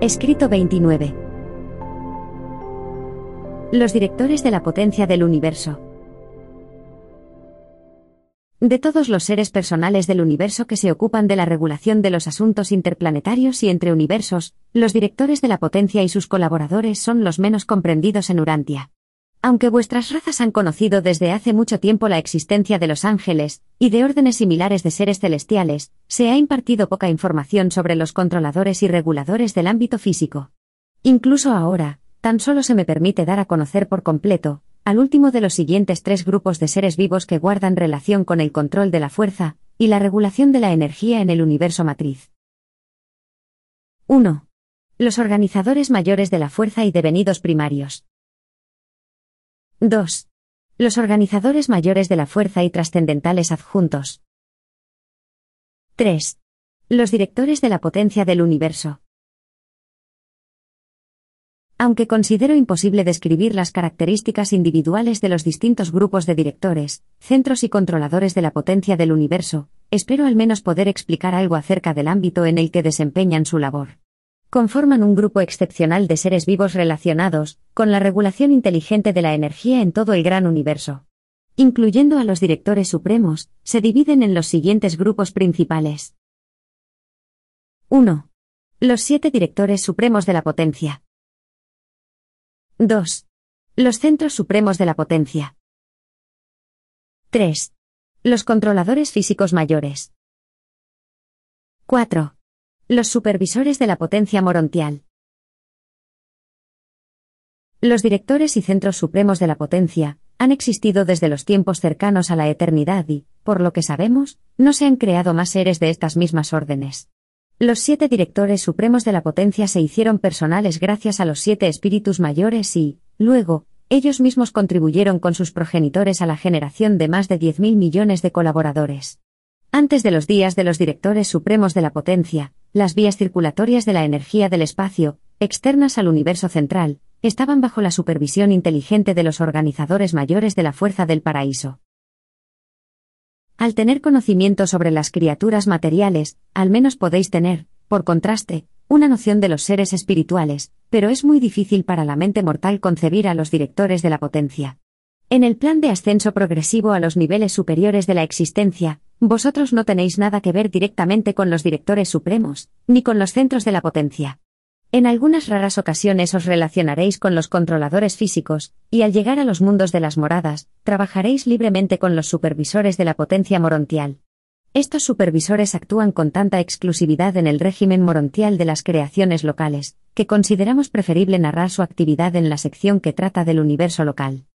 Escrito 29. Los directores de la potencia del universo. De todos los seres personales del universo que se ocupan de la regulación de los asuntos interplanetarios y entre universos, los directores de la potencia y sus colaboradores son los menos comprendidos en Urantia. Aunque vuestras razas han conocido desde hace mucho tiempo la existencia de los ángeles, y de órdenes similares de seres celestiales, se ha impartido poca información sobre los controladores y reguladores del ámbito físico. Incluso ahora, tan solo se me permite dar a conocer por completo, al último de los siguientes tres grupos de seres vivos que guardan relación con el control de la fuerza, y la regulación de la energía en el universo matriz. 1. Los organizadores mayores de la fuerza y devenidos primarios. 2. Los organizadores mayores de la fuerza y trascendentales adjuntos. 3. Los directores de la potencia del universo. Aunque considero imposible describir las características individuales de los distintos grupos de directores, centros y controladores de la potencia del universo, espero al menos poder explicar algo acerca del ámbito en el que desempeñan su labor conforman un grupo excepcional de seres vivos relacionados con la regulación inteligente de la energía en todo el gran universo. Incluyendo a los directores supremos, se dividen en los siguientes grupos principales. 1. Los siete directores supremos de la potencia. 2. Los centros supremos de la potencia. 3. Los controladores físicos mayores. 4. Los supervisores de la potencia morontial. Los directores y centros supremos de la potencia han existido desde los tiempos cercanos a la eternidad y, por lo que sabemos, no se han creado más seres de estas mismas órdenes. Los siete directores supremos de la potencia se hicieron personales gracias a los siete espíritus mayores y, luego, ellos mismos contribuyeron con sus progenitores a la generación de más de 10.000 millones de colaboradores. Antes de los días de los directores supremos de la potencia, las vías circulatorias de la energía del espacio, externas al universo central, estaban bajo la supervisión inteligente de los organizadores mayores de la fuerza del paraíso. Al tener conocimiento sobre las criaturas materiales, al menos podéis tener, por contraste, una noción de los seres espirituales, pero es muy difícil para la mente mortal concebir a los directores de la potencia. En el plan de ascenso progresivo a los niveles superiores de la existencia, vosotros no tenéis nada que ver directamente con los directores supremos, ni con los centros de la potencia. En algunas raras ocasiones os relacionaréis con los controladores físicos, y al llegar a los mundos de las moradas, trabajaréis libremente con los supervisores de la potencia morontial. Estos supervisores actúan con tanta exclusividad en el régimen morontial de las creaciones locales, que consideramos preferible narrar su actividad en la sección que trata del universo local.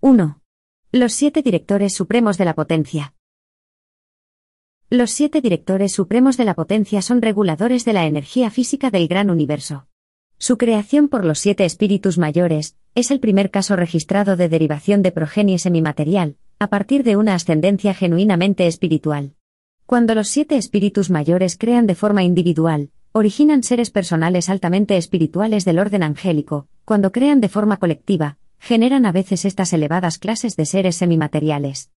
1. Los siete directores supremos de la potencia. Los siete directores supremos de la potencia son reguladores de la energía física del gran universo. Su creación por los siete espíritus mayores es el primer caso registrado de derivación de progenie semimaterial, a partir de una ascendencia genuinamente espiritual. Cuando los siete espíritus mayores crean de forma individual, originan seres personales altamente espirituales del orden angélico, cuando crean de forma colectiva, generan a veces estas elevadas clases de seres semimateriales.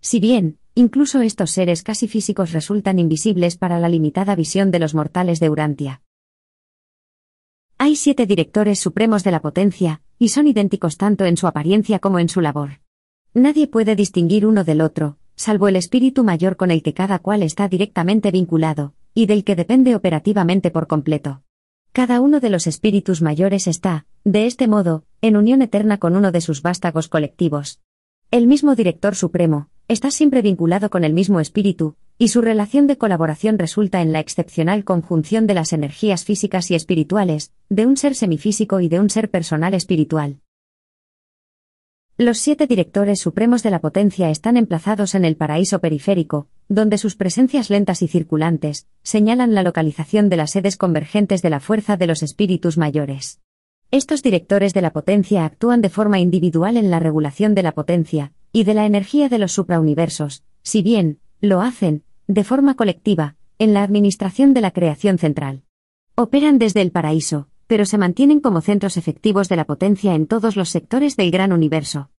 Si bien, incluso estos seres casi físicos resultan invisibles para la limitada visión de los mortales de Urantia. Hay siete directores supremos de la potencia, y son idénticos tanto en su apariencia como en su labor. Nadie puede distinguir uno del otro, salvo el espíritu mayor con el que cada cual está directamente vinculado, y del que depende operativamente por completo. Cada uno de los espíritus mayores está, de este modo, en unión eterna con uno de sus vástagos colectivos. El mismo Director Supremo, está siempre vinculado con el mismo espíritu, y su relación de colaboración resulta en la excepcional conjunción de las energías físicas y espirituales, de un ser semifísico y de un ser personal espiritual. Los siete directores supremos de la potencia están emplazados en el paraíso periférico, donde sus presencias lentas y circulantes señalan la localización de las sedes convergentes de la fuerza de los espíritus mayores. Estos directores de la potencia actúan de forma individual en la regulación de la potencia y de la energía de los suprauniversos, si bien, lo hacen, de forma colectiva, en la administración de la creación central. Operan desde el paraíso, pero se mantienen como centros efectivos de la potencia en todos los sectores del gran universo.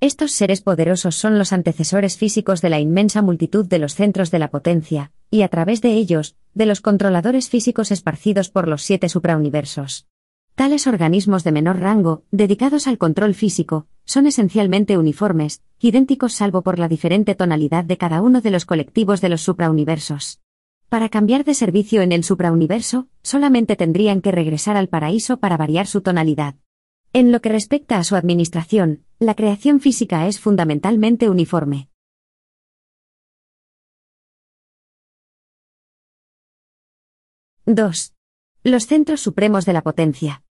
Estos seres poderosos son los antecesores físicos de la inmensa multitud de los centros de la potencia, y a través de ellos, de los controladores físicos esparcidos por los siete suprauniversos. Tales organismos de menor rango, dedicados al control físico, son esencialmente uniformes, idénticos salvo por la diferente tonalidad de cada uno de los colectivos de los suprauniversos. Para cambiar de servicio en el suprauniverso, solamente tendrían que regresar al paraíso para variar su tonalidad. En lo que respecta a su administración, la creación física es fundamentalmente uniforme. (2). Los centros supremos de la potencia.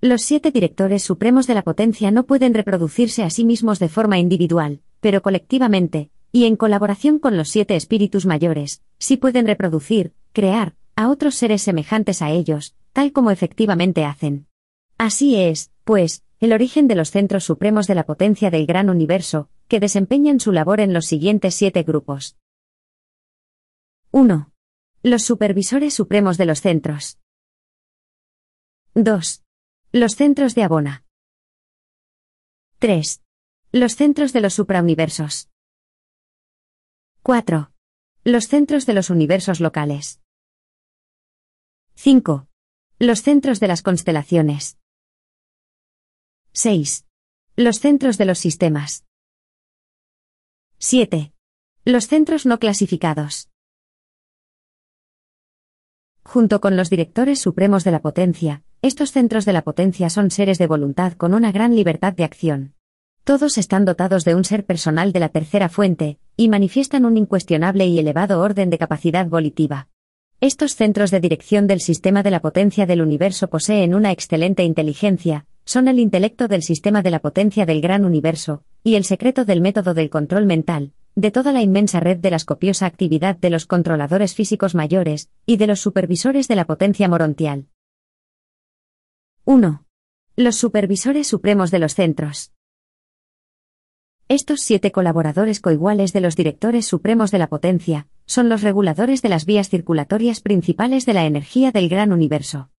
Los siete directores supremos de la potencia no pueden reproducirse a sí mismos de forma individual, pero colectivamente, y en colaboración con los siete espíritus mayores, sí pueden reproducir, crear, a otros seres semejantes a ellos, tal como efectivamente hacen. Así es, pues, el origen de los centros supremos de la potencia del gran universo, que desempeñan su labor en los siguientes siete grupos. 1. Los supervisores supremos de los centros. 2. Los centros de Abona. 3. Los centros de los suprauniversos. 4. Los centros de los universos locales. 5. Los centros de las constelaciones. 6. Los centros de los sistemas. 7. Los centros no clasificados. Junto con los directores supremos de la potencia, estos centros de la potencia son seres de voluntad con una gran libertad de acción. Todos están dotados de un ser personal de la tercera fuente, y manifiestan un incuestionable y elevado orden de capacidad volitiva. Estos centros de dirección del sistema de la potencia del universo poseen una excelente inteligencia, son el intelecto del sistema de la potencia del gran universo, y el secreto del método del control mental, de toda la inmensa red de la copiosa actividad de los controladores físicos mayores, y de los supervisores de la potencia morontial. 1. Los supervisores supremos de los centros. Estos siete colaboradores coiguales de los directores supremos de la potencia, son los reguladores de las vías circulatorias principales de la energía del gran universo.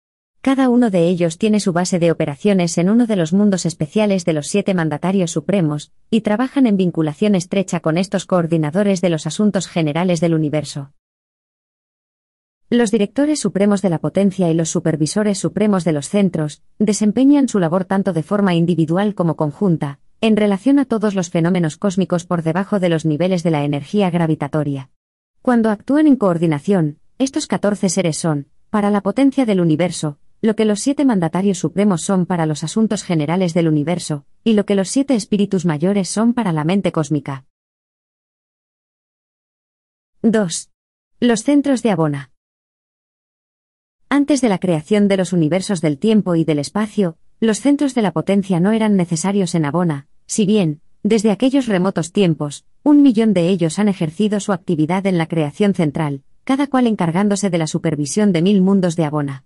Cada uno de ellos tiene su base de operaciones en uno de los mundos especiales de los siete mandatarios supremos, y trabajan en vinculación estrecha con estos coordinadores de los asuntos generales del universo. Los directores supremos de la potencia y los supervisores supremos de los centros desempeñan su labor tanto de forma individual como conjunta, en relación a todos los fenómenos cósmicos por debajo de los niveles de la energía gravitatoria. Cuando actúan en coordinación, estos 14 seres son, para la potencia del universo, lo que los siete mandatarios supremos son para los asuntos generales del universo, y lo que los siete espíritus mayores son para la mente cósmica. 2. Los centros de Abona. Antes de la creación de los universos del tiempo y del espacio, los centros de la potencia no eran necesarios en Abona, si bien, desde aquellos remotos tiempos, un millón de ellos han ejercido su actividad en la creación central, cada cual encargándose de la supervisión de mil mundos de Abona.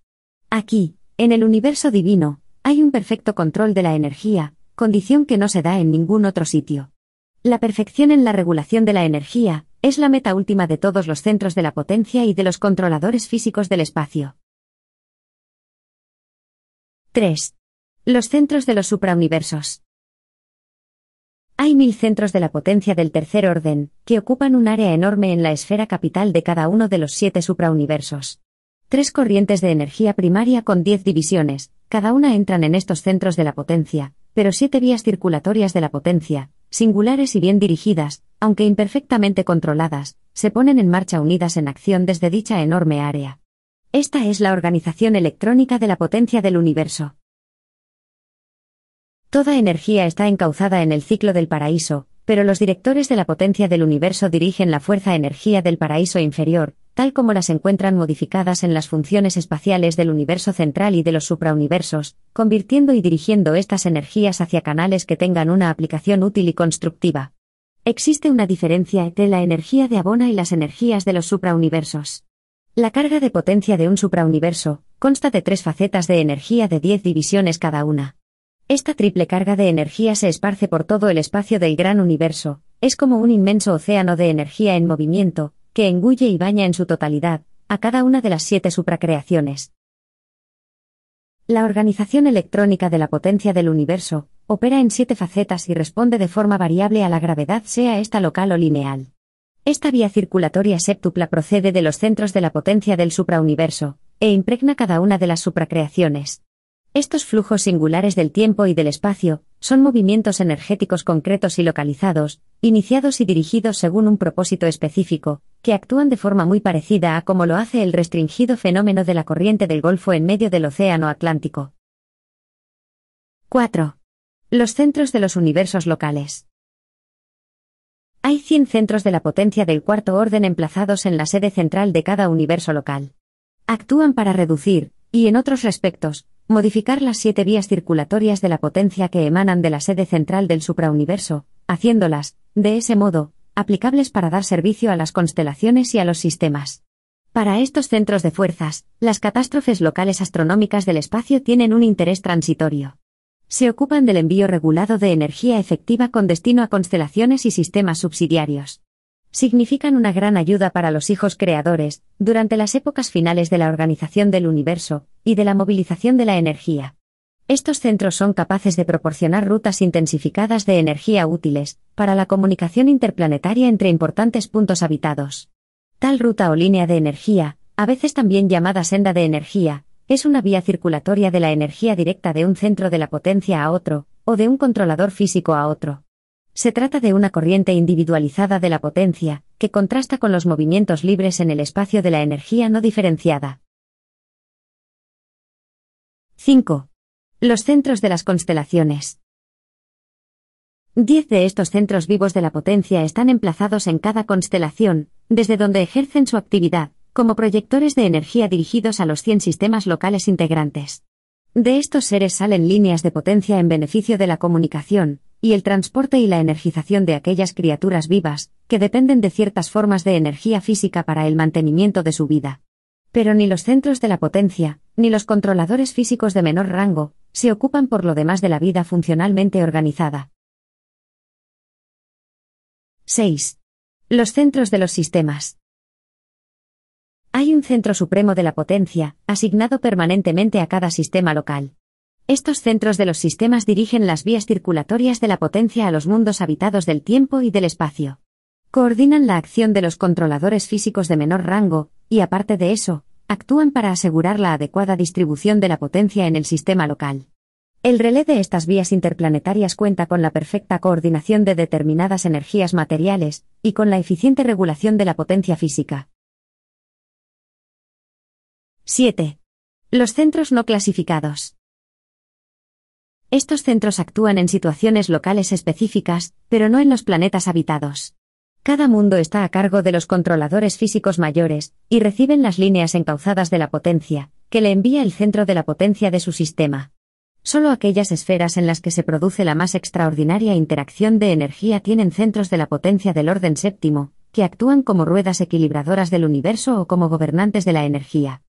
Aquí, en el universo divino, hay un perfecto control de la energía, condición que no se da en ningún otro sitio. La perfección en la regulación de la energía es la meta última de todos los centros de la potencia y de los controladores físicos del espacio. 3. Los centros de los suprauniversos. Hay mil centros de la potencia del tercer orden, que ocupan un área enorme en la esfera capital de cada uno de los siete suprauniversos. Tres corrientes de energía primaria con diez divisiones, cada una entran en estos centros de la potencia, pero siete vías circulatorias de la potencia, singulares y bien dirigidas, aunque imperfectamente controladas, se ponen en marcha unidas en acción desde dicha enorme área. Esta es la organización electrónica de la potencia del universo. Toda energía está encauzada en el ciclo del paraíso, pero los directores de la potencia del universo dirigen la fuerza energía del paraíso inferior, tal como las encuentran modificadas en las funciones espaciales del universo central y de los suprauniversos, convirtiendo y dirigiendo estas energías hacia canales que tengan una aplicación útil y constructiva. Existe una diferencia entre la energía de Abona y las energías de los suprauniversos. La carga de potencia de un suprauniverso consta de tres facetas de energía de 10 divisiones cada una. Esta triple carga de energía se esparce por todo el espacio del gran universo, es como un inmenso océano de energía en movimiento, que engulle y baña en su totalidad, a cada una de las siete supracreaciones. La organización electrónica de la potencia del universo opera en siete facetas y responde de forma variable a la gravedad, sea esta local o lineal. Esta vía circulatoria séptupla procede de los centros de la potencia del suprauniverso, e impregna cada una de las supracreaciones. Estos flujos singulares del tiempo y del espacio son movimientos energéticos concretos y localizados, iniciados y dirigidos según un propósito específico, que actúan de forma muy parecida a como lo hace el restringido fenómeno de la corriente del Golfo en medio del Océano Atlántico. 4. Los centros de los universos locales. Hay 100 centros de la potencia del cuarto orden emplazados en la sede central de cada universo local. Actúan para reducir, y en otros respectos, modificar las siete vías circulatorias de la potencia que emanan de la sede central del suprauniverso, haciéndolas, de ese modo, aplicables para dar servicio a las constelaciones y a los sistemas. Para estos centros de fuerzas, las catástrofes locales astronómicas del espacio tienen un interés transitorio. Se ocupan del envío regulado de energía efectiva con destino a constelaciones y sistemas subsidiarios significan una gran ayuda para los hijos creadores, durante las épocas finales de la organización del universo, y de la movilización de la energía. Estos centros son capaces de proporcionar rutas intensificadas de energía útiles, para la comunicación interplanetaria entre importantes puntos habitados. Tal ruta o línea de energía, a veces también llamada senda de energía, es una vía circulatoria de la energía directa de un centro de la potencia a otro, o de un controlador físico a otro. Se trata de una corriente individualizada de la potencia, que contrasta con los movimientos libres en el espacio de la energía no diferenciada. 5. Los centros de las constelaciones. Diez de estos centros vivos de la potencia están emplazados en cada constelación, desde donde ejercen su actividad, como proyectores de energía dirigidos a los 100 sistemas locales integrantes. De estos seres salen líneas de potencia en beneficio de la comunicación, y el transporte y la energización de aquellas criaturas vivas, que dependen de ciertas formas de energía física para el mantenimiento de su vida. Pero ni los centros de la potencia, ni los controladores físicos de menor rango, se ocupan por lo demás de la vida funcionalmente organizada. 6. Los centros de los sistemas. Hay un centro supremo de la potencia, asignado permanentemente a cada sistema local. Estos centros de los sistemas dirigen las vías circulatorias de la potencia a los mundos habitados del tiempo y del espacio. Coordinan la acción de los controladores físicos de menor rango, y aparte de eso, actúan para asegurar la adecuada distribución de la potencia en el sistema local. El relé de estas vías interplanetarias cuenta con la perfecta coordinación de determinadas energías materiales, y con la eficiente regulación de la potencia física. 7. Los centros no clasificados. Estos centros actúan en situaciones locales específicas, pero no en los planetas habitados. Cada mundo está a cargo de los controladores físicos mayores, y reciben las líneas encauzadas de la potencia, que le envía el centro de la potencia de su sistema. Solo aquellas esferas en las que se produce la más extraordinaria interacción de energía tienen centros de la potencia del orden séptimo, que actúan como ruedas equilibradoras del universo o como gobernantes de la energía.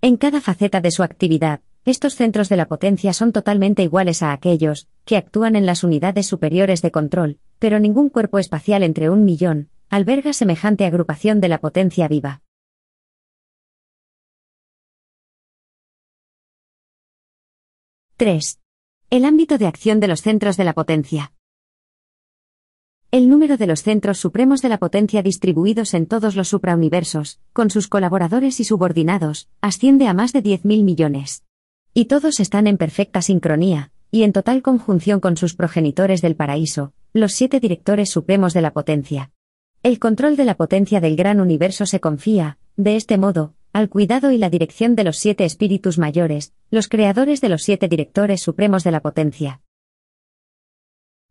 En cada faceta de su actividad, estos centros de la potencia son totalmente iguales a aquellos, que actúan en las unidades superiores de control, pero ningún cuerpo espacial entre un millón, alberga semejante agrupación de la potencia viva. —3. El ámbito de acción de los centros de la potencia. El número de los centros supremos de la potencia distribuidos en todos los suprauniversos, con sus colaboradores y subordinados, asciende a más de 10.000 millones. Y todos están en perfecta sincronía, y en total conjunción con sus progenitores del paraíso, los siete directores supremos de la potencia. El control de la potencia del gran universo se confía, de este modo, al cuidado y la dirección de los siete espíritus mayores, los creadores de los siete directores supremos de la potencia.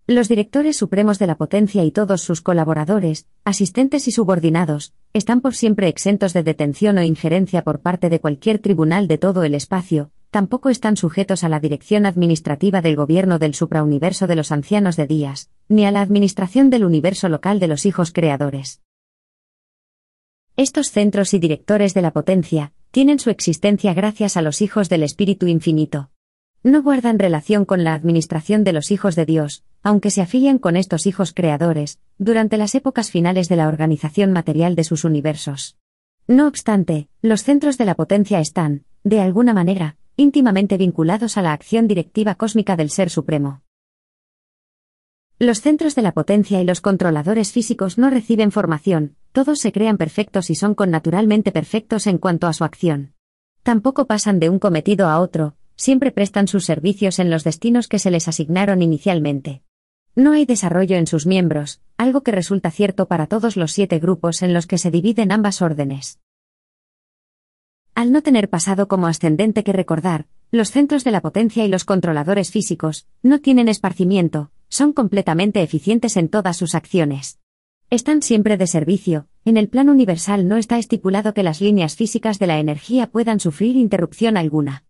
Los directores supremos de la potencia y todos sus colaboradores, asistentes y subordinados, están por siempre exentos de detención o injerencia por parte de cualquier tribunal de todo el espacio, tampoco están sujetos a la dirección administrativa del gobierno del suprauniverso de los ancianos de días, ni a la administración del universo local de los hijos creadores. Estos centros y directores de la potencia, tienen su existencia gracias a los hijos del Espíritu Infinito. No guardan relación con la administración de los hijos de Dios, aunque se afilian con estos hijos creadores, durante las épocas finales de la organización material de sus universos. No obstante, los centros de la potencia están, de alguna manera, íntimamente vinculados a la acción directiva cósmica del Ser Supremo. Los centros de la potencia y los controladores físicos no reciben formación, todos se crean perfectos y son connaturalmente perfectos en cuanto a su acción. Tampoco pasan de un cometido a otro, siempre prestan sus servicios en los destinos que se les asignaron inicialmente. No hay desarrollo en sus miembros, algo que resulta cierto para todos los siete grupos en los que se dividen ambas órdenes. Al no tener pasado como ascendente que recordar, los centros de la potencia y los controladores físicos no tienen esparcimiento, son completamente eficientes en todas sus acciones. Están siempre de servicio, en el plan universal no está estipulado que las líneas físicas de la energía puedan sufrir interrupción alguna.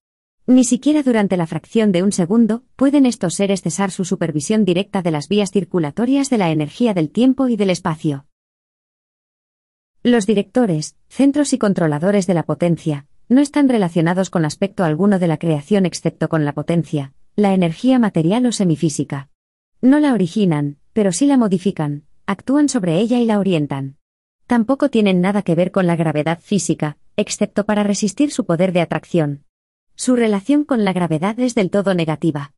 Ni siquiera durante la fracción de un segundo pueden estos seres cesar su supervisión directa de las vías circulatorias de la energía del tiempo y del espacio. Los directores, centros y controladores de la potencia, no están relacionados con aspecto alguno de la creación excepto con la potencia, la energía material o semifísica. No la originan, pero sí la modifican, actúan sobre ella y la orientan. Tampoco tienen nada que ver con la gravedad física, excepto para resistir su poder de atracción. Su relación con la gravedad es del todo negativa.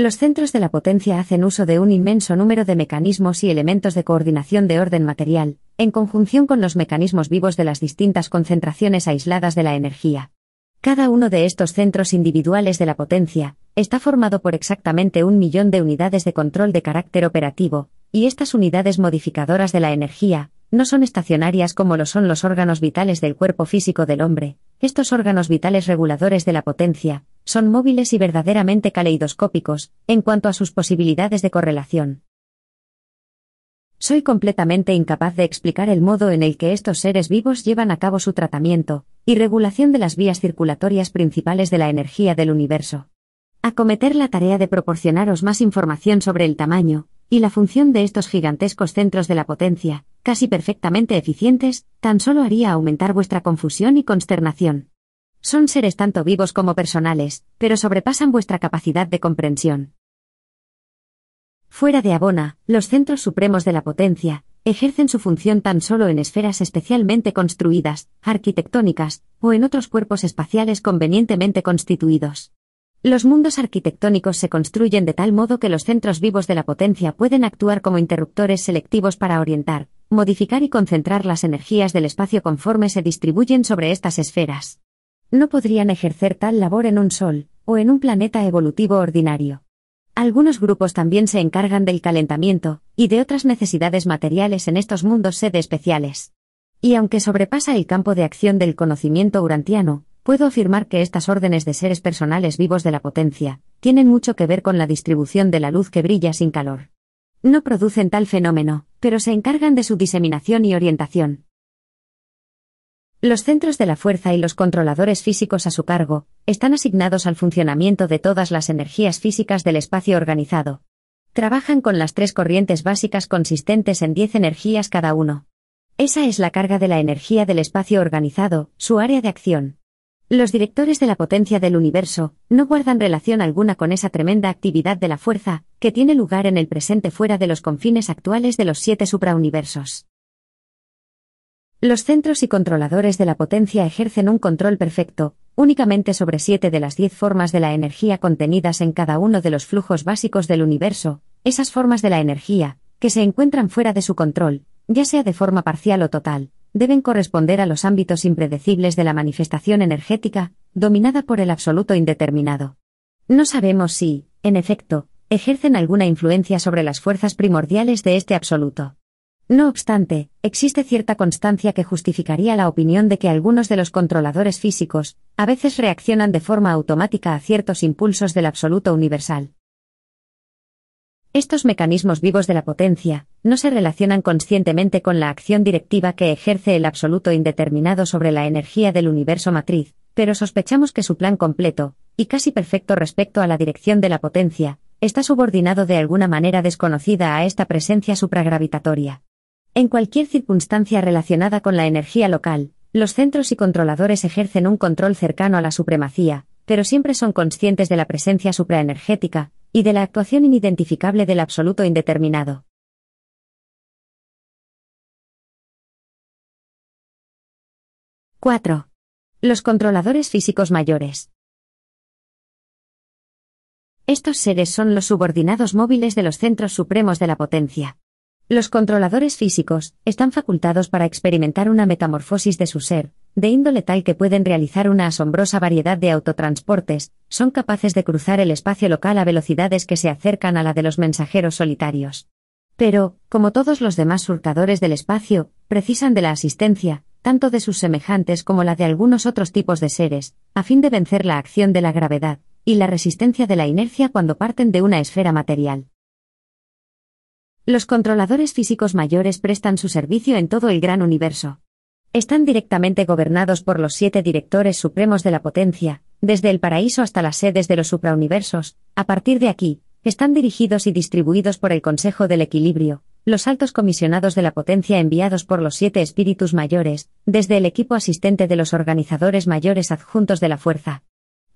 Los centros de la potencia hacen uso de un inmenso número de mecanismos y elementos de coordinación de orden material, en conjunción con los mecanismos vivos de las distintas concentraciones aisladas de la energía. Cada uno de estos centros individuales de la potencia está formado por exactamente un millón de unidades de control de carácter operativo, y estas unidades modificadoras de la energía no son estacionarias como lo son los órganos vitales del cuerpo físico del hombre. Estos órganos vitales reguladores de la potencia son móviles y verdaderamente caleidoscópicos en cuanto a sus posibilidades de correlación. Soy completamente incapaz de explicar el modo en el que estos seres vivos llevan a cabo su tratamiento y regulación de las vías circulatorias principales de la energía del universo. Acometer la tarea de proporcionaros más información sobre el tamaño y la función de estos gigantescos centros de la potencia, casi perfectamente eficientes, tan solo haría aumentar vuestra confusión y consternación. Son seres tanto vivos como personales, pero sobrepasan vuestra capacidad de comprensión. Fuera de Abona, los centros supremos de la potencia, ejercen su función tan solo en esferas especialmente construidas, arquitectónicas, o en otros cuerpos espaciales convenientemente constituidos. Los mundos arquitectónicos se construyen de tal modo que los centros vivos de la potencia pueden actuar como interruptores selectivos para orientar, modificar y concentrar las energías del espacio conforme se distribuyen sobre estas esferas. No podrían ejercer tal labor en un Sol, o en un planeta evolutivo ordinario. Algunos grupos también se encargan del calentamiento, y de otras necesidades materiales en estos mundos sede especiales. Y aunque sobrepasa el campo de acción del conocimiento urantiano, puedo afirmar que estas órdenes de seres personales vivos de la potencia, tienen mucho que ver con la distribución de la luz que brilla sin calor. No producen tal fenómeno, pero se encargan de su diseminación y orientación. Los centros de la fuerza y los controladores físicos a su cargo, están asignados al funcionamiento de todas las energías físicas del espacio organizado. Trabajan con las tres corrientes básicas consistentes en 10 energías cada uno. Esa es la carga de la energía del espacio organizado, su área de acción. Los directores de la potencia del universo no guardan relación alguna con esa tremenda actividad de la fuerza, que tiene lugar en el presente fuera de los confines actuales de los siete suprauniversos. Los centros y controladores de la potencia ejercen un control perfecto, únicamente sobre siete de las diez formas de la energía contenidas en cada uno de los flujos básicos del universo, esas formas de la energía, que se encuentran fuera de su control, ya sea de forma parcial o total, deben corresponder a los ámbitos impredecibles de la manifestación energética, dominada por el absoluto indeterminado. No sabemos si, en efecto, ejercen alguna influencia sobre las fuerzas primordiales de este absoluto. No obstante, existe cierta constancia que justificaría la opinión de que algunos de los controladores físicos, a veces reaccionan de forma automática a ciertos impulsos del absoluto universal. Estos mecanismos vivos de la potencia, no se relacionan conscientemente con la acción directiva que ejerce el absoluto indeterminado sobre la energía del universo matriz, pero sospechamos que su plan completo, y casi perfecto respecto a la dirección de la potencia, está subordinado de alguna manera desconocida a esta presencia supragravitatoria. En cualquier circunstancia relacionada con la energía local, los centros y controladores ejercen un control cercano a la supremacía, pero siempre son conscientes de la presencia supraenergética, y de la actuación inidentificable del absoluto indeterminado. ¡4! Los controladores físicos mayores. Estos seres son los subordinados móviles de los centros supremos de la potencia. Los controladores físicos están facultados para experimentar una metamorfosis de su ser, de índole tal que pueden realizar una asombrosa variedad de autotransportes, son capaces de cruzar el espacio local a velocidades que se acercan a la de los mensajeros solitarios. Pero, como todos los demás surcadores del espacio, precisan de la asistencia, tanto de sus semejantes como la de algunos otros tipos de seres, a fin de vencer la acción de la gravedad, y la resistencia de la inercia cuando parten de una esfera material. Los controladores físicos mayores prestan su servicio en todo el gran universo. Están directamente gobernados por los siete directores supremos de la potencia, desde el paraíso hasta las sedes de los suprauniversos, a partir de aquí, están dirigidos y distribuidos por el Consejo del Equilibrio, los altos comisionados de la potencia enviados por los siete espíritus mayores, desde el equipo asistente de los organizadores mayores adjuntos de la fuerza.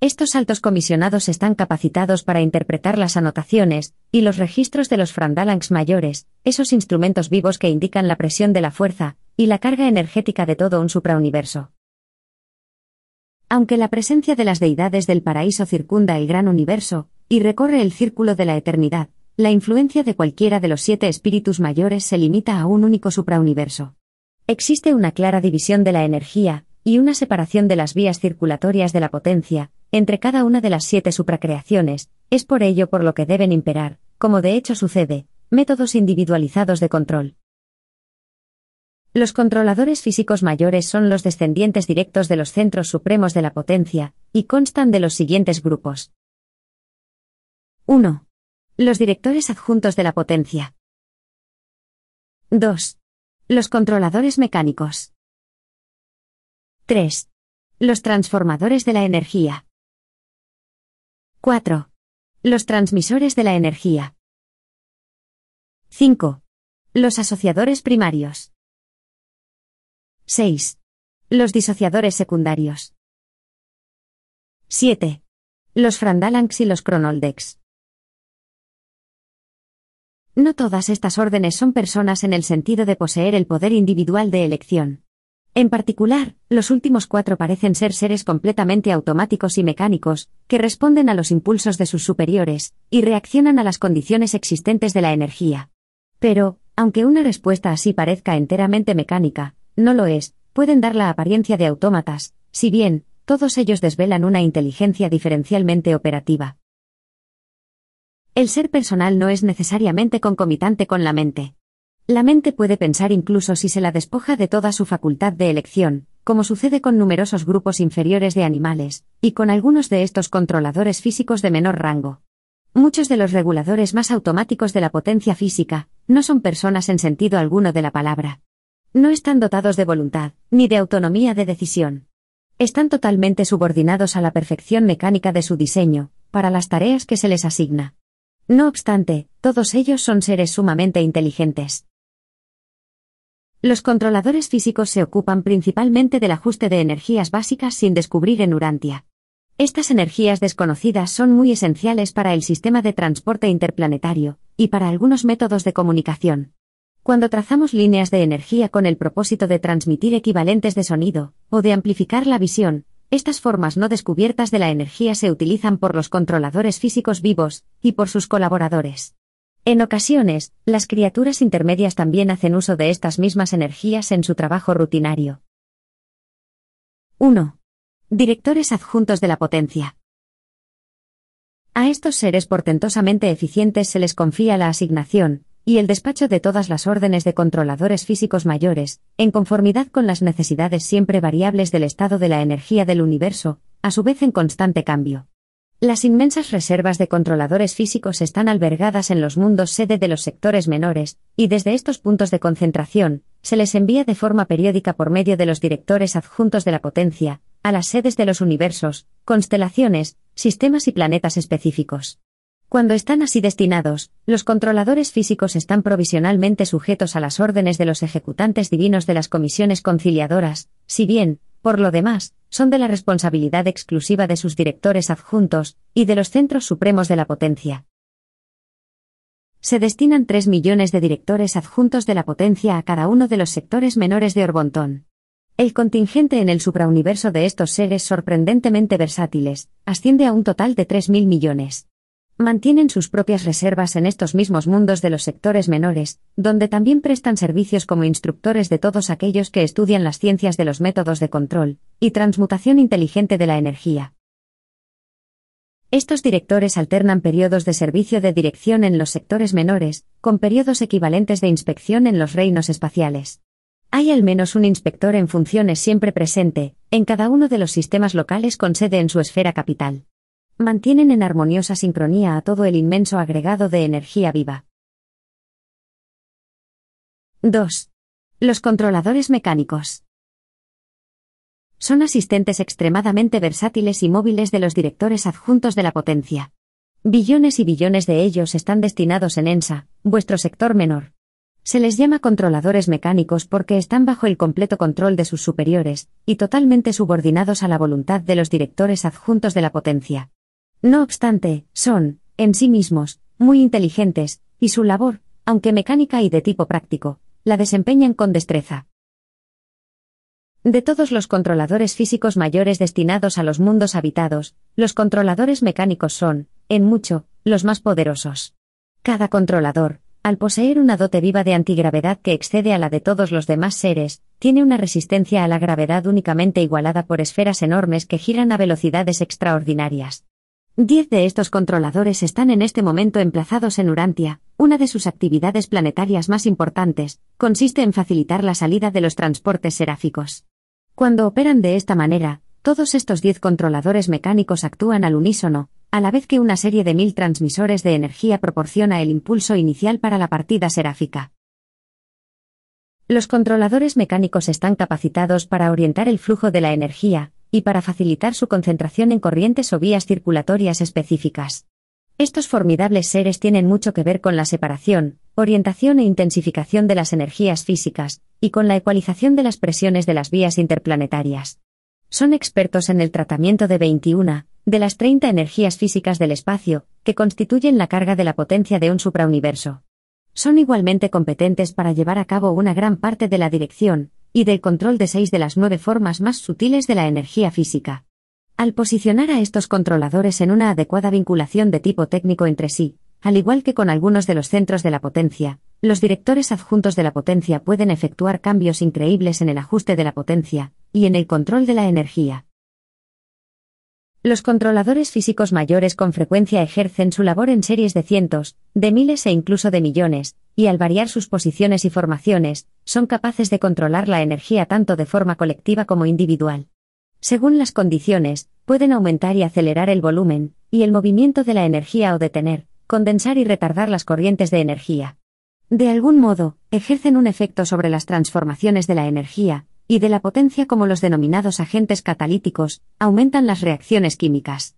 Estos altos comisionados están capacitados para interpretar las anotaciones y los registros de los frandalangs mayores, esos instrumentos vivos que indican la presión de la fuerza y la carga energética de todo un suprauniverso. Aunque la presencia de las deidades del paraíso circunda el gran universo y recorre el círculo de la eternidad, la influencia de cualquiera de los siete espíritus mayores se limita a un único suprauniverso. Existe una clara división de la energía, y una separación de las vías circulatorias de la potencia, entre cada una de las siete supracreaciones, es por ello por lo que deben imperar, como de hecho sucede, métodos individualizados de control. Los controladores físicos mayores son los descendientes directos de los centros supremos de la potencia, y constan de los siguientes grupos. 1. Los directores adjuntos de la potencia. 2. Los controladores mecánicos. 3. Los transformadores de la energía. 4. Los transmisores de la energía. 5. Los asociadores primarios. 6. Los disociadores secundarios. 7. Los Frandalanx y los Cronoldex. No todas estas órdenes son personas en el sentido de poseer el poder individual de elección. En particular, los últimos cuatro parecen ser seres completamente automáticos y mecánicos, que responden a los impulsos de sus superiores, y reaccionan a las condiciones existentes de la energía. Pero, aunque una respuesta así parezca enteramente mecánica, no lo es, pueden dar la apariencia de autómatas, si bien, todos ellos desvelan una inteligencia diferencialmente operativa. El ser personal no es necesariamente concomitante con la mente. La mente puede pensar incluso si se la despoja de toda su facultad de elección, como sucede con numerosos grupos inferiores de animales, y con algunos de estos controladores físicos de menor rango. Muchos de los reguladores más automáticos de la potencia física, no son personas en sentido alguno de la palabra. No están dotados de voluntad, ni de autonomía de decisión. Están totalmente subordinados a la perfección mecánica de su diseño, para las tareas que se les asigna. No obstante, todos ellos son seres sumamente inteligentes. Los controladores físicos se ocupan principalmente del ajuste de energías básicas sin descubrir en Urantia. Estas energías desconocidas son muy esenciales para el sistema de transporte interplanetario, y para algunos métodos de comunicación. Cuando trazamos líneas de energía con el propósito de transmitir equivalentes de sonido, o de amplificar la visión, estas formas no descubiertas de la energía se utilizan por los controladores físicos vivos, y por sus colaboradores. En ocasiones, las criaturas intermedias también hacen uso de estas mismas energías en su trabajo rutinario. 1. Directores adjuntos de la potencia. A estos seres portentosamente eficientes se les confía la asignación, y el despacho de todas las órdenes de controladores físicos mayores, en conformidad con las necesidades siempre variables del estado de la energía del universo, a su vez en constante cambio. Las inmensas reservas de controladores físicos están albergadas en los mundos sede de los sectores menores, y desde estos puntos de concentración, se les envía de forma periódica por medio de los directores adjuntos de la potencia, a las sedes de los universos, constelaciones, sistemas y planetas específicos. Cuando están así destinados, los controladores físicos están provisionalmente sujetos a las órdenes de los ejecutantes divinos de las comisiones conciliadoras, si bien, por lo demás, son de la responsabilidad exclusiva de sus directores adjuntos y de los centros supremos de la potencia. Se destinan 3 millones de directores adjuntos de la potencia a cada uno de los sectores menores de Orbontón. El contingente en el suprauniverso de estos seres sorprendentemente versátiles asciende a un total de 3.000 millones. Mantienen sus propias reservas en estos mismos mundos de los sectores menores, donde también prestan servicios como instructores de todos aquellos que estudian las ciencias de los métodos de control y transmutación inteligente de la energía. Estos directores alternan periodos de servicio de dirección en los sectores menores, con periodos equivalentes de inspección en los reinos espaciales. Hay al menos un inspector en funciones siempre presente, en cada uno de los sistemas locales con sede en su esfera capital. Mantienen en armoniosa sincronía a todo el inmenso agregado de energía viva. 2. Los controladores mecánicos. Son asistentes extremadamente versátiles y móviles de los directores adjuntos de la potencia. Billones y billones de ellos están destinados en ENSA, vuestro sector menor. Se les llama controladores mecánicos porque están bajo el completo control de sus superiores, y totalmente subordinados a la voluntad de los directores adjuntos de la potencia. No obstante, son, en sí mismos, muy inteligentes, y su labor, aunque mecánica y de tipo práctico, la desempeñan con destreza. De todos los controladores físicos mayores destinados a los mundos habitados, los controladores mecánicos son, en mucho, los más poderosos. Cada controlador, al poseer una dote viva de antigravedad que excede a la de todos los demás seres, tiene una resistencia a la gravedad únicamente igualada por esferas enormes que giran a velocidades extraordinarias. Diez de estos controladores están en este momento emplazados en Urantia. Una de sus actividades planetarias más importantes consiste en facilitar la salida de los transportes seráficos. Cuando operan de esta manera, todos estos diez controladores mecánicos actúan al unísono, a la vez que una serie de mil transmisores de energía proporciona el impulso inicial para la partida seráfica. Los controladores mecánicos están capacitados para orientar el flujo de la energía, y para facilitar su concentración en corrientes o vías circulatorias específicas. Estos formidables seres tienen mucho que ver con la separación, orientación e intensificación de las energías físicas, y con la ecualización de las presiones de las vías interplanetarias. Son expertos en el tratamiento de 21, de las 30 energías físicas del espacio, que constituyen la carga de la potencia de un suprauniverso. Son igualmente competentes para llevar a cabo una gran parte de la dirección, y del control de seis de las nueve formas más sutiles de la energía física. Al posicionar a estos controladores en una adecuada vinculación de tipo técnico entre sí, al igual que con algunos de los centros de la potencia, los directores adjuntos de la potencia pueden efectuar cambios increíbles en el ajuste de la potencia y en el control de la energía. Los controladores físicos mayores con frecuencia ejercen su labor en series de cientos, de miles e incluso de millones, y al variar sus posiciones y formaciones, son capaces de controlar la energía tanto de forma colectiva como individual. Según las condiciones, pueden aumentar y acelerar el volumen, y el movimiento de la energía o detener, condensar y retardar las corrientes de energía. De algún modo, ejercen un efecto sobre las transformaciones de la energía, y de la potencia como los denominados agentes catalíticos, aumentan las reacciones químicas.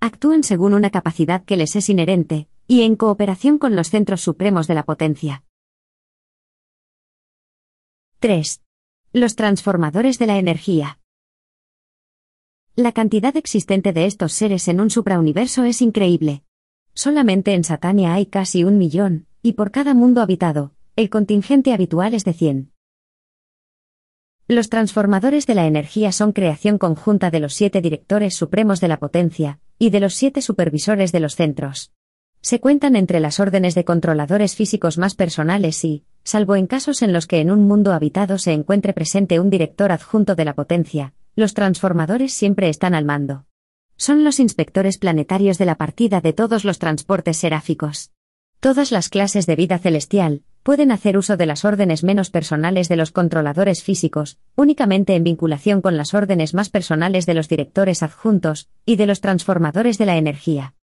Actúan según una capacidad que les es inherente, y en cooperación con los centros supremos de la potencia. 3. Los transformadores de la energía. La cantidad existente de estos seres en un suprauniverso es increíble. Solamente en Satania hay casi un millón, y por cada mundo habitado, el contingente habitual es de 100. Los transformadores de la energía son creación conjunta de los siete directores supremos de la potencia, y de los siete supervisores de los centros. Se cuentan entre las órdenes de controladores físicos más personales y, salvo en casos en los que en un mundo habitado se encuentre presente un director adjunto de la potencia, los transformadores siempre están al mando. Son los inspectores planetarios de la partida de todos los transportes seráficos. Todas las clases de vida celestial, pueden hacer uso de las órdenes menos personales de los controladores físicos, únicamente en vinculación con las órdenes más personales de los directores adjuntos, y de los transformadores de la energía.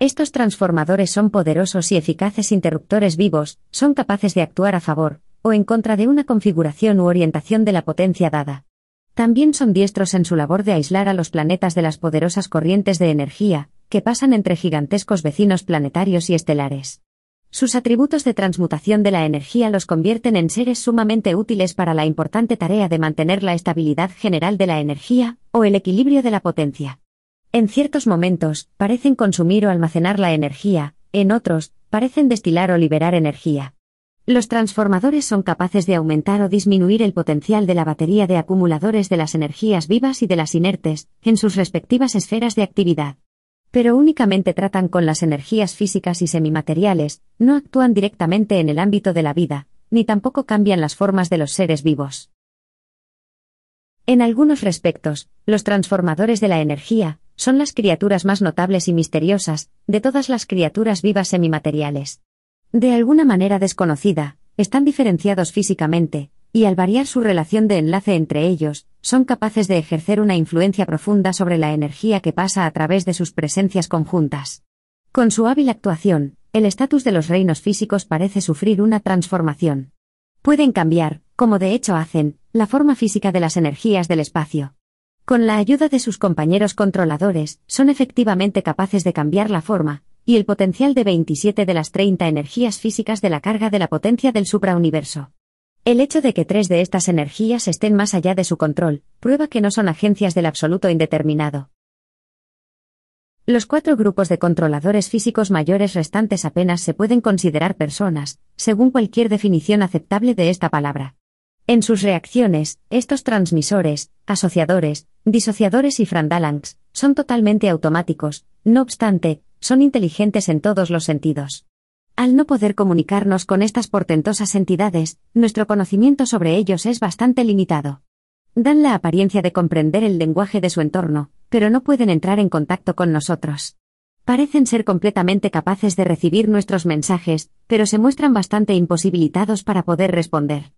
Estos transformadores son poderosos y eficaces interruptores vivos, son capaces de actuar a favor, o en contra de una configuración u orientación de la potencia dada. También son diestros en su labor de aislar a los planetas de las poderosas corrientes de energía, que pasan entre gigantescos vecinos planetarios y estelares. Sus atributos de transmutación de la energía los convierten en seres sumamente útiles para la importante tarea de mantener la estabilidad general de la energía, o el equilibrio de la potencia. En ciertos momentos, parecen consumir o almacenar la energía, en otros, parecen destilar o liberar energía. Los transformadores son capaces de aumentar o disminuir el potencial de la batería de acumuladores de las energías vivas y de las inertes, en sus respectivas esferas de actividad. Pero únicamente tratan con las energías físicas y semimateriales, no actúan directamente en el ámbito de la vida, ni tampoco cambian las formas de los seres vivos. En algunos respectos, los transformadores de la energía, son las criaturas más notables y misteriosas, de todas las criaturas vivas semimateriales. De alguna manera desconocida, están diferenciados físicamente, y al variar su relación de enlace entre ellos, son capaces de ejercer una influencia profunda sobre la energía que pasa a través de sus presencias conjuntas. Con su hábil actuación, el estatus de los reinos físicos parece sufrir una transformación. Pueden cambiar, como de hecho hacen, la forma física de las energías del espacio. Con la ayuda de sus compañeros controladores, son efectivamente capaces de cambiar la forma, y el potencial de 27 de las 30 energías físicas de la carga de la potencia del suprauniverso. El hecho de que tres de estas energías estén más allá de su control, prueba que no son agencias del absoluto indeterminado. Los cuatro grupos de controladores físicos mayores restantes apenas se pueden considerar personas, según cualquier definición aceptable de esta palabra. En sus reacciones, estos transmisores, asociadores, disociadores y frandalangs, son totalmente automáticos, no obstante, son inteligentes en todos los sentidos. Al no poder comunicarnos con estas portentosas entidades, nuestro conocimiento sobre ellos es bastante limitado. Dan la apariencia de comprender el lenguaje de su entorno, pero no pueden entrar en contacto con nosotros. Parecen ser completamente capaces de recibir nuestros mensajes, pero se muestran bastante imposibilitados para poder responder.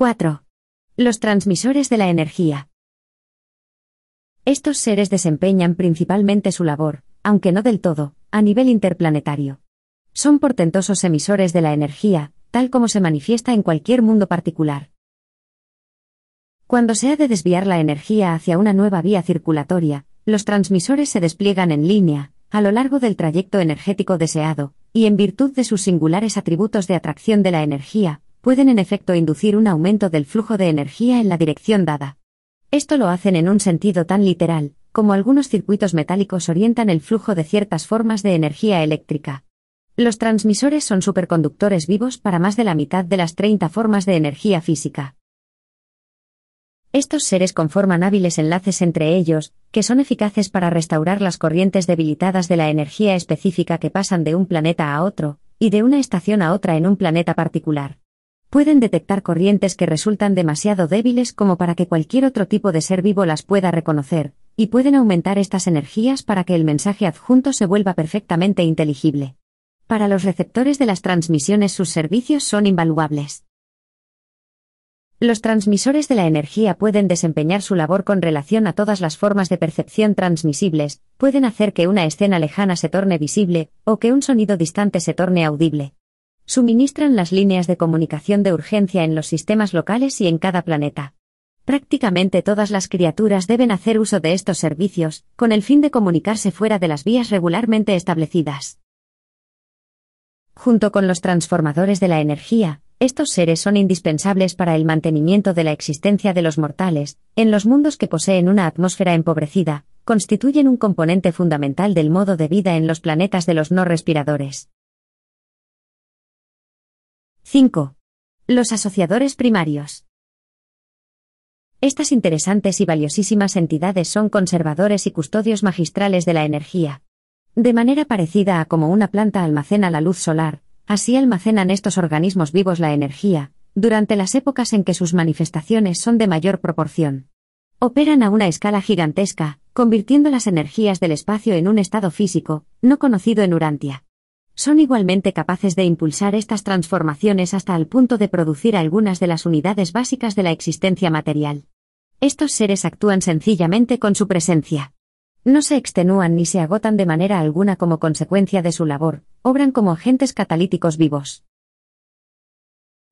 4. Los transmisores de la energía. Estos seres desempeñan principalmente su labor, aunque no del todo, a nivel interplanetario. Son portentosos emisores de la energía, tal como se manifiesta en cualquier mundo particular. Cuando se ha de desviar la energía hacia una nueva vía circulatoria, los transmisores se despliegan en línea, a lo largo del trayecto energético deseado, y en virtud de sus singulares atributos de atracción de la energía, pueden en efecto inducir un aumento del flujo de energía en la dirección dada. Esto lo hacen en un sentido tan literal, como algunos circuitos metálicos orientan el flujo de ciertas formas de energía eléctrica. Los transmisores son superconductores vivos para más de la mitad de las 30 formas de energía física. Estos seres conforman hábiles enlaces entre ellos, que son eficaces para restaurar las corrientes debilitadas de la energía específica que pasan de un planeta a otro, y de una estación a otra en un planeta particular pueden detectar corrientes que resultan demasiado débiles como para que cualquier otro tipo de ser vivo las pueda reconocer, y pueden aumentar estas energías para que el mensaje adjunto se vuelva perfectamente inteligible. Para los receptores de las transmisiones sus servicios son invaluables. Los transmisores de la energía pueden desempeñar su labor con relación a todas las formas de percepción transmisibles, pueden hacer que una escena lejana se torne visible, o que un sonido distante se torne audible suministran las líneas de comunicación de urgencia en los sistemas locales y en cada planeta. Prácticamente todas las criaturas deben hacer uso de estos servicios, con el fin de comunicarse fuera de las vías regularmente establecidas. Junto con los transformadores de la energía, estos seres son indispensables para el mantenimiento de la existencia de los mortales, en los mundos que poseen una atmósfera empobrecida, constituyen un componente fundamental del modo de vida en los planetas de los no respiradores. 5. Los asociadores primarios. Estas interesantes y valiosísimas entidades son conservadores y custodios magistrales de la energía. De manera parecida a como una planta almacena la luz solar, así almacenan estos organismos vivos la energía, durante las épocas en que sus manifestaciones son de mayor proporción. Operan a una escala gigantesca, convirtiendo las energías del espacio en un estado físico, no conocido en Urantia son igualmente capaces de impulsar estas transformaciones hasta el punto de producir algunas de las unidades básicas de la existencia material. Estos seres actúan sencillamente con su presencia. No se extenúan ni se agotan de manera alguna como consecuencia de su labor, obran como agentes catalíticos vivos.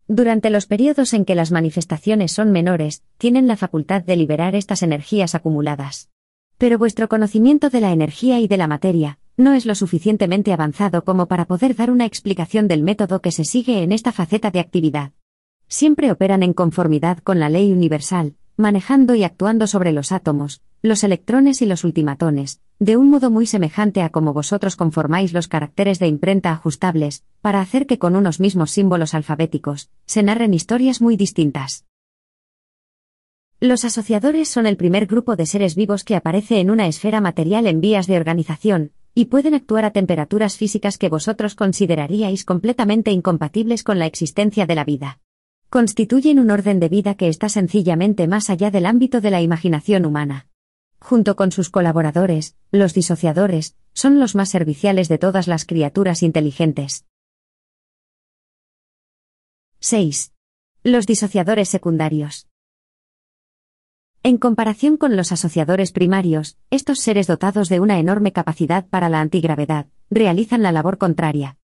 Durante los periodos en que las manifestaciones son menores, tienen la facultad de liberar estas energías acumuladas. Pero vuestro conocimiento de la energía y de la materia, no es lo suficientemente avanzado como para poder dar una explicación del método que se sigue en esta faceta de actividad. Siempre operan en conformidad con la ley universal, manejando y actuando sobre los átomos, los electrones y los ultimatones, de un modo muy semejante a como vosotros conformáis los caracteres de imprenta ajustables, para hacer que con unos mismos símbolos alfabéticos, se narren historias muy distintas. Los asociadores son el primer grupo de seres vivos que aparece en una esfera material en vías de organización, y pueden actuar a temperaturas físicas que vosotros consideraríais completamente incompatibles con la existencia de la vida. Constituyen un orden de vida que está sencillamente más allá del ámbito de la imaginación humana. Junto con sus colaboradores, los disociadores, son los más serviciales de todas las criaturas inteligentes. 6. Los disociadores secundarios. En comparación con los asociadores primarios, estos seres dotados de una enorme capacidad para la antigravedad, realizan la labor contraria.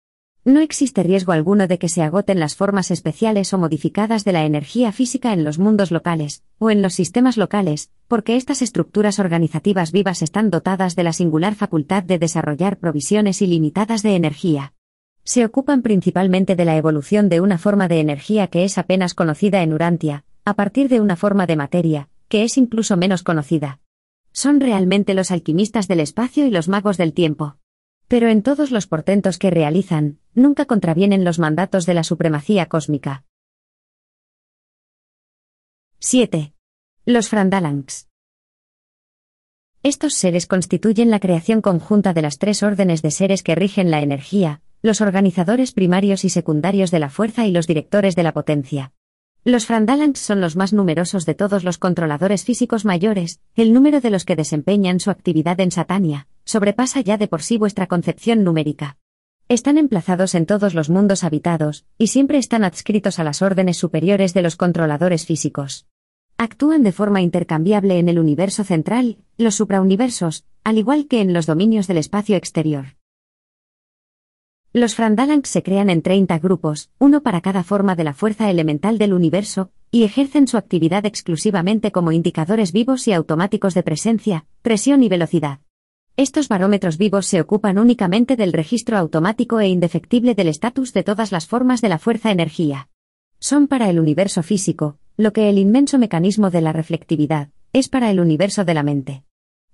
No existe riesgo alguno de que se agoten las formas especiales o modificadas de la energía física en los mundos locales, o en los sistemas locales, porque estas estructuras organizativas vivas están dotadas de la singular facultad de desarrollar provisiones ilimitadas de energía. Se ocupan principalmente de la evolución de una forma de energía que es apenas conocida en Urantia, a partir de una forma de materia, que es incluso menos conocida. Son realmente los alquimistas del espacio y los magos del tiempo. Pero en todos los portentos que realizan, nunca contravienen los mandatos de la supremacía cósmica. 7. Los Frandalangs. Estos seres constituyen la creación conjunta de las tres órdenes de seres que rigen la energía, los organizadores primarios y secundarios de la fuerza y los directores de la potencia. Los Frandalans son los más numerosos de todos los controladores físicos mayores, el número de los que desempeñan su actividad en Satania, sobrepasa ya de por sí vuestra concepción numérica. Están emplazados en todos los mundos habitados, y siempre están adscritos a las órdenes superiores de los controladores físicos. Actúan de forma intercambiable en el universo central, los suprauniversos, al igual que en los dominios del espacio exterior. Los Frandalangs se crean en 30 grupos, uno para cada forma de la fuerza elemental del universo, y ejercen su actividad exclusivamente como indicadores vivos y automáticos de presencia, presión y velocidad. Estos barómetros vivos se ocupan únicamente del registro automático e indefectible del estatus de todas las formas de la fuerza-energía. Son para el universo físico, lo que el inmenso mecanismo de la reflectividad es para el universo de la mente.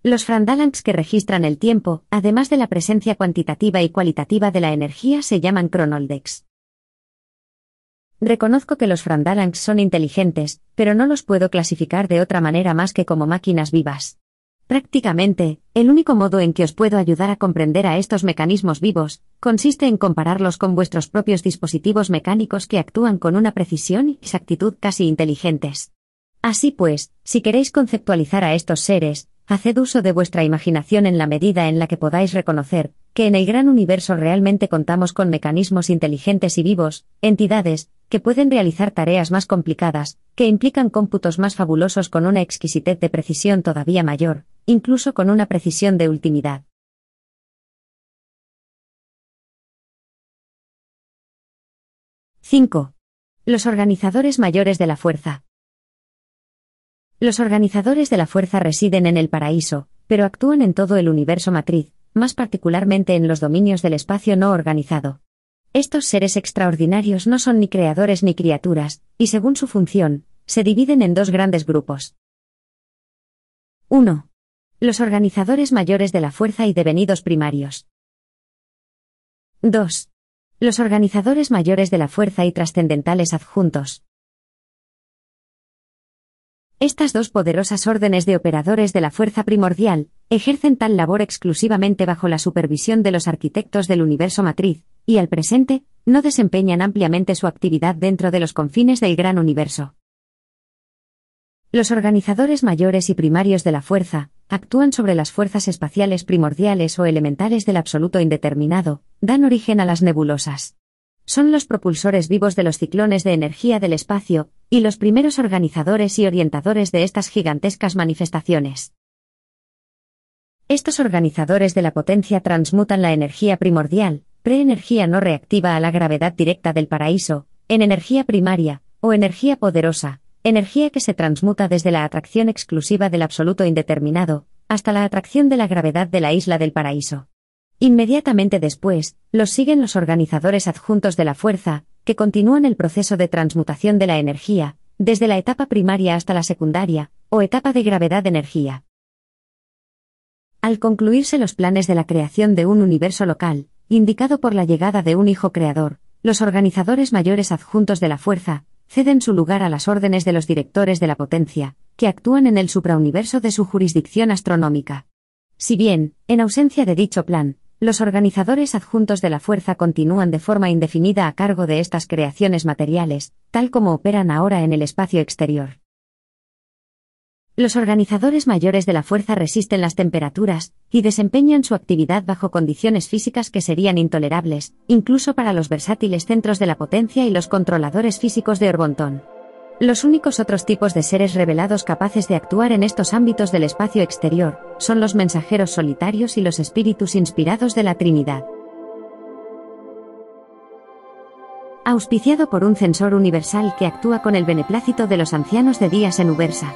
Los Frandalangs que registran el tiempo, además de la presencia cuantitativa y cualitativa de la energía, se llaman cronoldex. Reconozco que los Frandalangs son inteligentes, pero no los puedo clasificar de otra manera más que como máquinas vivas. Prácticamente, el único modo en que os puedo ayudar a comprender a estos mecanismos vivos, consiste en compararlos con vuestros propios dispositivos mecánicos que actúan con una precisión y exactitud casi inteligentes. Así pues, si queréis conceptualizar a estos seres, Haced uso de vuestra imaginación en la medida en la que podáis reconocer que en el gran universo realmente contamos con mecanismos inteligentes y vivos, entidades, que pueden realizar tareas más complicadas, que implican cómputos más fabulosos con una exquisitez de precisión todavía mayor, incluso con una precisión de ultimidad. ¡5! Los organizadores mayores de la fuerza. Los organizadores de la fuerza residen en el paraíso, pero actúan en todo el universo matriz, más particularmente en los dominios del espacio no organizado. Estos seres extraordinarios no son ni creadores ni criaturas, y según su función, se dividen en dos grandes grupos. 1. Los organizadores mayores de la fuerza y devenidos primarios. 2. Los organizadores mayores de la fuerza y trascendentales adjuntos. Estas dos poderosas órdenes de operadores de la fuerza primordial ejercen tal labor exclusivamente bajo la supervisión de los arquitectos del universo matriz, y al presente, no desempeñan ampliamente su actividad dentro de los confines del gran universo. Los organizadores mayores y primarios de la fuerza actúan sobre las fuerzas espaciales primordiales o elementales del absoluto indeterminado, dan origen a las nebulosas son los propulsores vivos de los ciclones de energía del espacio, y los primeros organizadores y orientadores de estas gigantescas manifestaciones. Estos organizadores de la potencia transmutan la energía primordial, preenergía no reactiva a la gravedad directa del paraíso, en energía primaria, o energía poderosa, energía que se transmuta desde la atracción exclusiva del absoluto indeterminado, hasta la atracción de la gravedad de la isla del paraíso. Inmediatamente después, los siguen los organizadores adjuntos de la fuerza, que continúan el proceso de transmutación de la energía, desde la etapa primaria hasta la secundaria, o etapa de gravedad-energía. Al concluirse los planes de la creación de un universo local, indicado por la llegada de un hijo creador, los organizadores mayores adjuntos de la fuerza, ceden su lugar a las órdenes de los directores de la potencia, que actúan en el suprauniverso de su jurisdicción astronómica. Si bien, en ausencia de dicho plan, los organizadores adjuntos de la fuerza continúan de forma indefinida a cargo de estas creaciones materiales, tal como operan ahora en el espacio exterior. Los organizadores mayores de la fuerza resisten las temperaturas y desempeñan su actividad bajo condiciones físicas que serían intolerables, incluso para los versátiles centros de la potencia y los controladores físicos de Orbontón. Los únicos otros tipos de seres revelados capaces de actuar en estos ámbitos del espacio exterior son los mensajeros solitarios y los espíritus inspirados de la Trinidad. Auspiciado por un censor universal que actúa con el beneplácito de los ancianos de días en Ubersa.